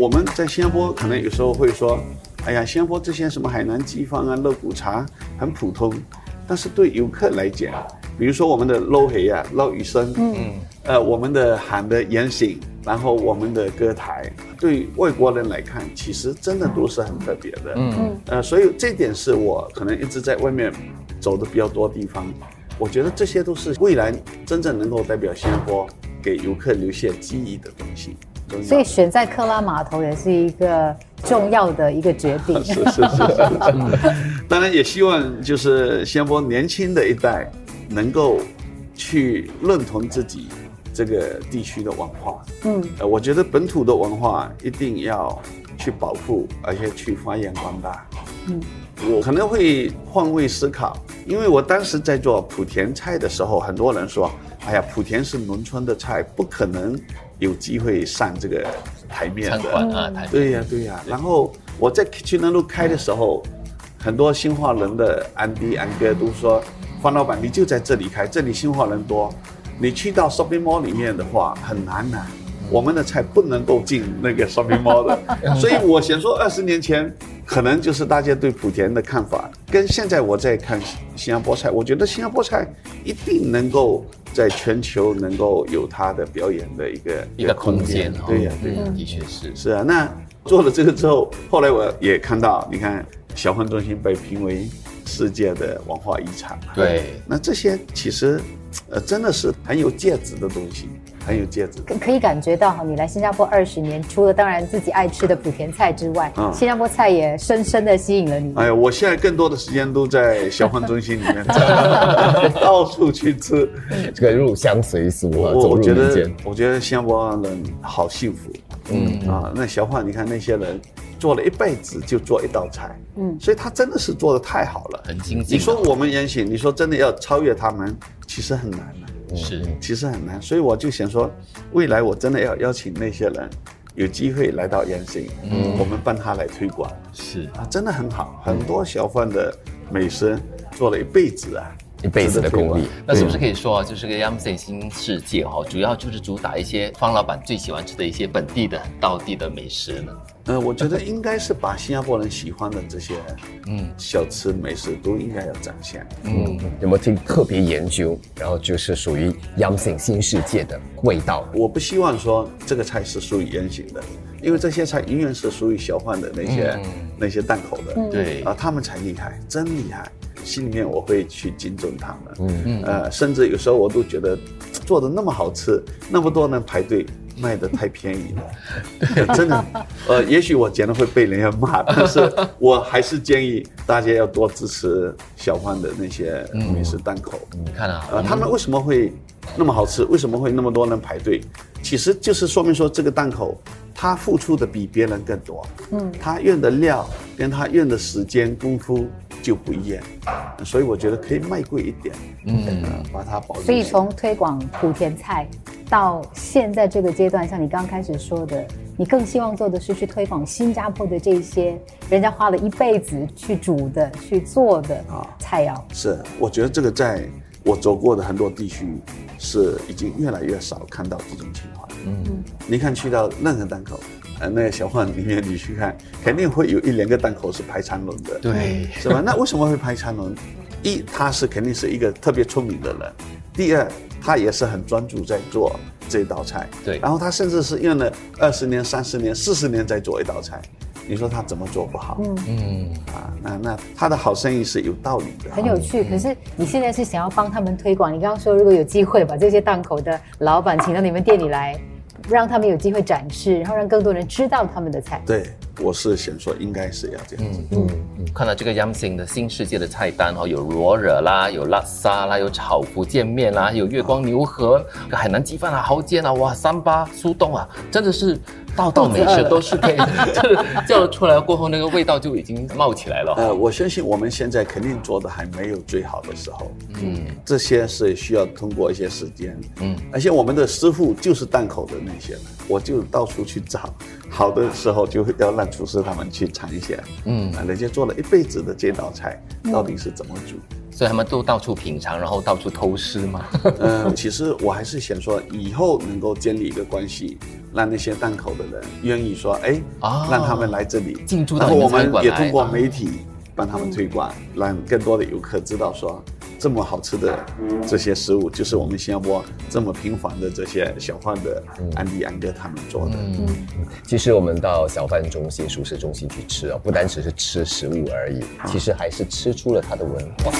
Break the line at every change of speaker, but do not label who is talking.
我们在新加坡可能有时候会说，哎呀，新加坡这些什么海南鸡饭啊、肉骨茶很普通，但是对游客来讲，比如说我们的捞黑啊、捞鱼生，嗯，呃，我们的喊的言行，然后我们的歌台，对外国人来看，其实真的都是很特别的，嗯，呃，所以这点是我可能一直在外面走的比较多地方，我觉得这些都是未来真正能够代表新加坡给游客留下记忆的东西。
所以选在克拉码头也是一个重要的一个决定。
是是是是是，当然也希望就是新加坡年轻的一代能够去认同自己这个地区的文化。
嗯，
呃，我觉得本土的文化一定要去保护，而且去发扬光大。
嗯，
我可能会换位思考，因为我当时在做莆田菜的时候，很多人说：“哎呀，莆田是农村的菜，不可能有机会上这个台面的。”
啊，台
对呀、对呀、然后我在去南路开的时候，很多新化人的安迪安哥都说：“方老板，你就在这里开，这里新化人多。你去到 shopping mall 里面的话，很难呐、我们的菜不能够进那个 shopping mall 的，所以我想说，二十年前可能就是大家对莆田的看法，跟现在我在看新加坡菜，我觉得新加坡菜一定能够在全球能够有它的表演的一个
一个空间，哦
对呀、对呀、
嗯的确是。
是啊，那做了这个之后，后来我也看到，你看小贩中心被评为世界的文化遗产嘛。
对，
那这些其实，呃，真的是很有价值的东西，很有价值。
可可以感觉到哈，你来新加坡二十年，除了当然自己爱吃的莆田菜之外，
嗯
新加坡菜也深深的吸引了你。
哎呀，我现在更多的时间都在消防中心里面走，到处去吃。
这个入乡随俗啊，走入
我我觉得
民间。，
我觉得新加坡人好幸福。嗯。啊，那小贩，你看那些人做了一辈子就做一道菜，嗯，所以他真的是做的太好了，
很精进
你说我们言行，你说真的要超越他们，其实很难的、
是。
其实很难。所以我就想说，未来我真的要邀请那些人有机会来到言行，嗯，我们帮他来推广。
是，
啊，真的很好。很多小贩的美食做了一辈子啊，
一辈子的功力。
那是不是可以说啊，就是个 Yamsen 新世界哈，主要就是主打一些方老板最喜欢吃的一些本地的、很道地的美食呢？
呃，我觉得应该是把新加坡人喜欢的这些嗯小吃美食都应该要展现。
嗯，有没有听特别研究？然后就是属于 Yamsing 新世界的味道。
我不希望说这个菜是属于圆形的，因为这些菜永远是属于小贩的那些、那些档口的。
对
啊，他们才厉害，真厉害。心里面我会去敬重他们，嗯嗯，呃，甚至有时候我都觉得做的那么好吃，那么多人排队，卖的太便宜了，真的。呃，也许我讲的会被人家骂，但是我还是建议大家要多支持小贩的那些美食档口。
你看啊，
呃，他们为什么会那么好吃？为什么会那么多人排队？其实就是说明说这个档口他付出的比别人更多，嗯，他用的料跟他用的时间功夫就不一样，所以我觉得可以卖贵一点，嗯，把它保留。
所以从推广莆田菜到现在这个阶段，像你刚开始说的，你更希望做的是去推广新加坡的这些人家花了一辈子去煮的、去做的
啊
菜肴。
是，我觉得这个在我走过的很多地区是已经越来越少看到这种情况。嗯，你看去到任何档口，呃，那个小贩里面你去看，肯定会有一两个档口是排长龙的。
对，
是吧？那为什么会排长龙？一，他是肯定是一个特别聪明的人；第二，他也是很专注在做这道菜。
对
然后他甚至是用了二十年、三十年、四十年在做一道菜，你说他怎么做不好？嗯
嗯，
啊，那那他的好生意是有道理的。
很有趣，可是你现在是想要帮他们推广。你刚刚说，如果有机会把这些档口的老板请到你们店里来，让他们有机会展示，然后让更多人知道他们的菜。
对，我是想说应该是要这样子。
嗯看到这个 Yamsing 的新世界的菜单哦，有罗惹啦，有辣沙啦，有炒福建面啦，有月光牛河、海南鸡饭啊、蚝煎啊，哇，三八苏东啊，真的是道道美食都是可以，就是叫出来过后，那个味道就已经冒起来了。
呃，我相信我们现在肯定做的还没有最好的时候，嗯，这些是需要通过一些时间，嗯，而且我们的师傅就是档口的那些人，我就到处去找，好的时候就要让厨师他们去尝一下，嗯，啊，人家做了一辈子的这道菜到底是怎么煮，
所以他们都到处品尝，然后到处偷师嘛。
嗯，其实我还是想说，以后能够建立一个关系，让那些档口的人愿意说，哎，
哦
让他们来这里。
进驻到
然后我
们
也通过
啊。
媒体帮他们推广，让更多的游客知道说，这么好吃的这些食物，就是我们新加坡这么平凡的这些小贩的安迪安哥他们做的。
嗯其实我们到小贩中心、熟食中心去吃啊，不单只是吃食物而已，其实还是吃出了它的文化。